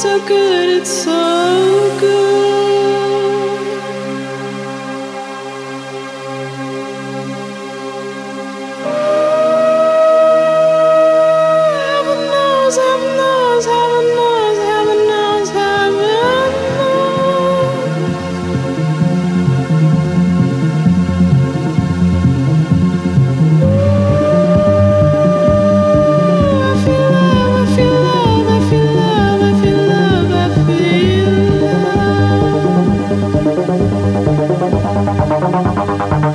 so good. Bye.